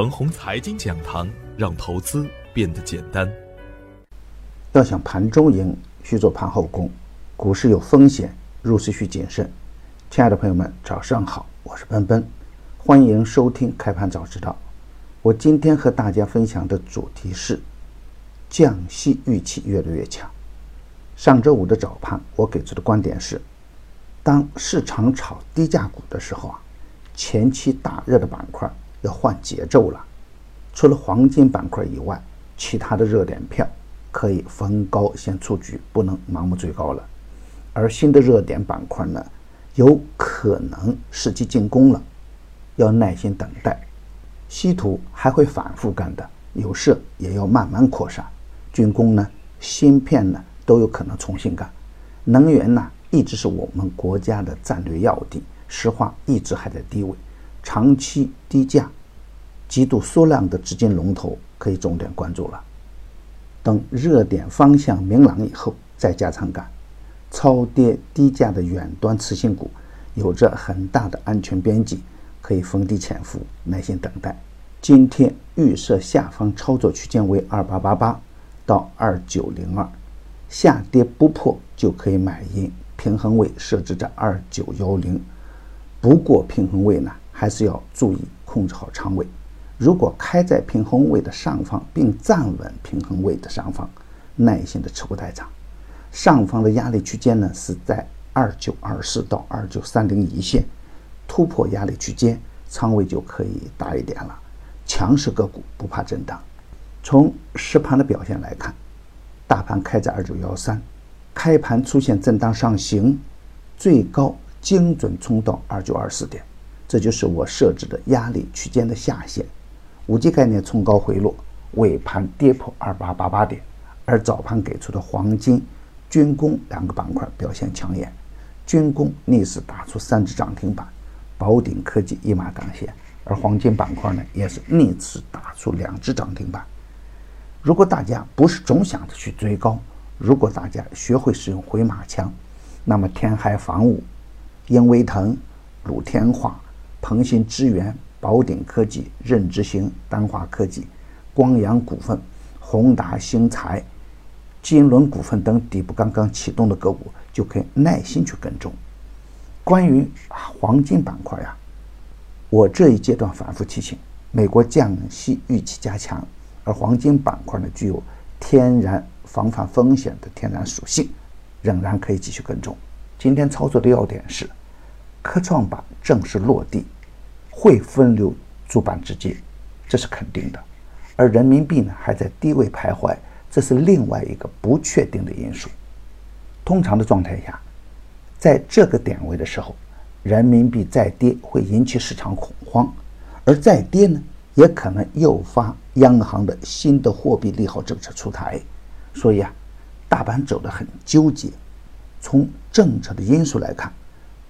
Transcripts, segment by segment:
恒宏财经讲堂，让投资变得简单。要想盘中赢，需做盘后功。股市有风险，入市需谨慎。亲爱的朋友们，早上好，我是奔奔，欢迎收听开盘早知道。我今天和大家分享的主题是降息预期越来越强。上周五的早盘，我给出的观点是：当市场炒低价股的时候啊，前期大热的板块。要换节奏了，除了黄金板块以外，其他的热点票可以逢高先出局，不能盲目追高了。而新的热点板块呢，有可能伺机进攻了，要耐心等待。稀土还会反复干的，有色也要慢慢扩散。军工呢，芯片呢，都有可能重新干。能源呢，一直是我们国家的战略要地，石化一直还在低位。长期低价、极度缩量的资金龙头可以重点关注了。等热点方向明朗以后再加仓干。超跌低价的远端次新股有着很大的安全边际，可以逢低潜伏，耐心等待。今天预设下方操作区间为二八八八到二九零二，下跌不破就可以买阴，平衡位设置在二九幺零，不过平衡位呢？还是要注意控制好仓位。如果开在平衡位的上方，并站稳平衡位的上方，耐心的持股待涨。上方的压力区间呢是在二九二四到二九三零一线，突破压力区间，仓位就可以大一点了。强势个股不怕震荡。从实盘的表现来看，大盘开在二九幺三，开盘出现震荡上行，最高精准冲到二九二四点。这就是我设置的压力区间的下限，五 G 概念冲高回落，尾盘跌破二八八八点，而早盘给出的黄金、军工两个板块表现抢眼，军工逆势打出三只涨停板，宝鼎科技一马当先，而黄金板块呢也是逆势打出两只涨停板。如果大家不是总想着去追高，如果大家学会使用回马枪，那么天海防务、英威腾、鲁天化。鹏鑫资源、宝鼎科技、任之星、丹化科技、光阳股份、宏达新材、金轮股份等底部刚刚启动的个股，就可以耐心去跟踪。关于黄金板块呀，我这一阶段反复提醒，美国降息预期加强，而黄金板块呢具有天然防范风险的天然属性，仍然可以继续跟踪。今天操作的要点是。科创板正式落地，会分流主板资金，这是肯定的。而人民币呢还在低位徘徊，这是另外一个不确定的因素。通常的状态下，在这个点位的时候，人民币再跌会引起市场恐慌，而再跌呢，也可能诱发央行的新的货币利好政策出台。所以啊，大盘走得很纠结。从政策的因素来看。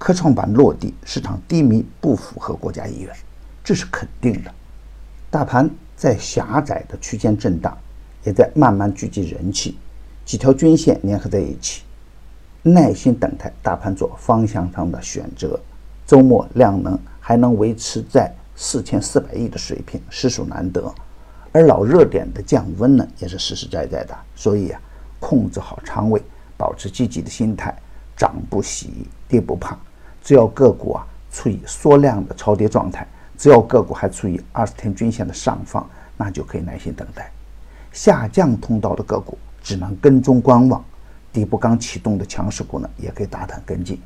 科创板落地，市场低迷不符合国家意愿，这是肯定的。大盘在狭窄的区间震荡，也在慢慢聚集人气，几条均线粘合在一起，耐心等待大盘做方向上的选择。周末量能还能维持在四千四百亿的水平，实属难得。而老热点的降温呢，也是实实在在的。所以啊，控制好仓位，保持积极的心态，涨不喜，跌不怕。只要个股啊处于缩量的超跌状态，只要个股还处于二十天均线的上方，那就可以耐心等待。下降通道的个股只能跟踪观望，底部刚启动的强势股呢，也可以大胆跟进。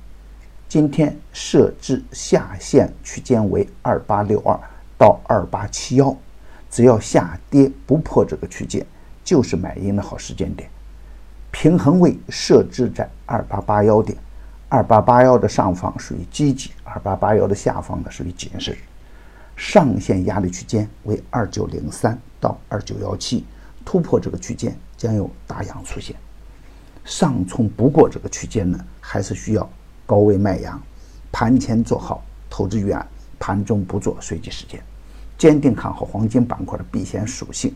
今天设置下限区间为二八六二到二八七幺，只要下跌不破这个区间，就是买阴的好时间点。平衡位设置在二八八幺点。二八八幺的上方属于积极，二八八幺的下方呢属于谨慎。上限压力区间为二九零三到二九幺七，突破这个区间将有大阳出现。上冲不过这个区间呢，还是需要高位卖阳。盘前做好投资预案，盘中不做随机事件。坚定看好黄金板块的避险属性。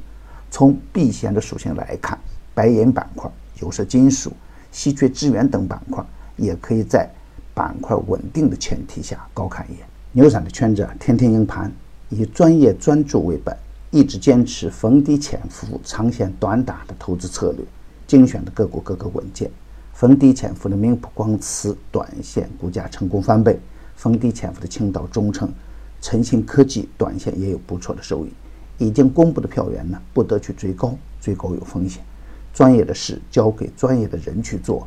从避险的属性来看，白银板块、有色金属、稀缺资源等板块。也可以在板块稳定的前提下高看一眼。牛散的圈子啊天天赢盘，以专业专注为本，一直坚持逢低潜伏、长线短打的投资策略，精选的个股个个稳健。逢低潜伏的明普光磁短线股价成功翻倍，逢低潜伏的青岛中诚、晨兴科技短线也有不错的收益。已经公布的票源呢，不得去追高，追高有风险。专业的事交给专业的人去做，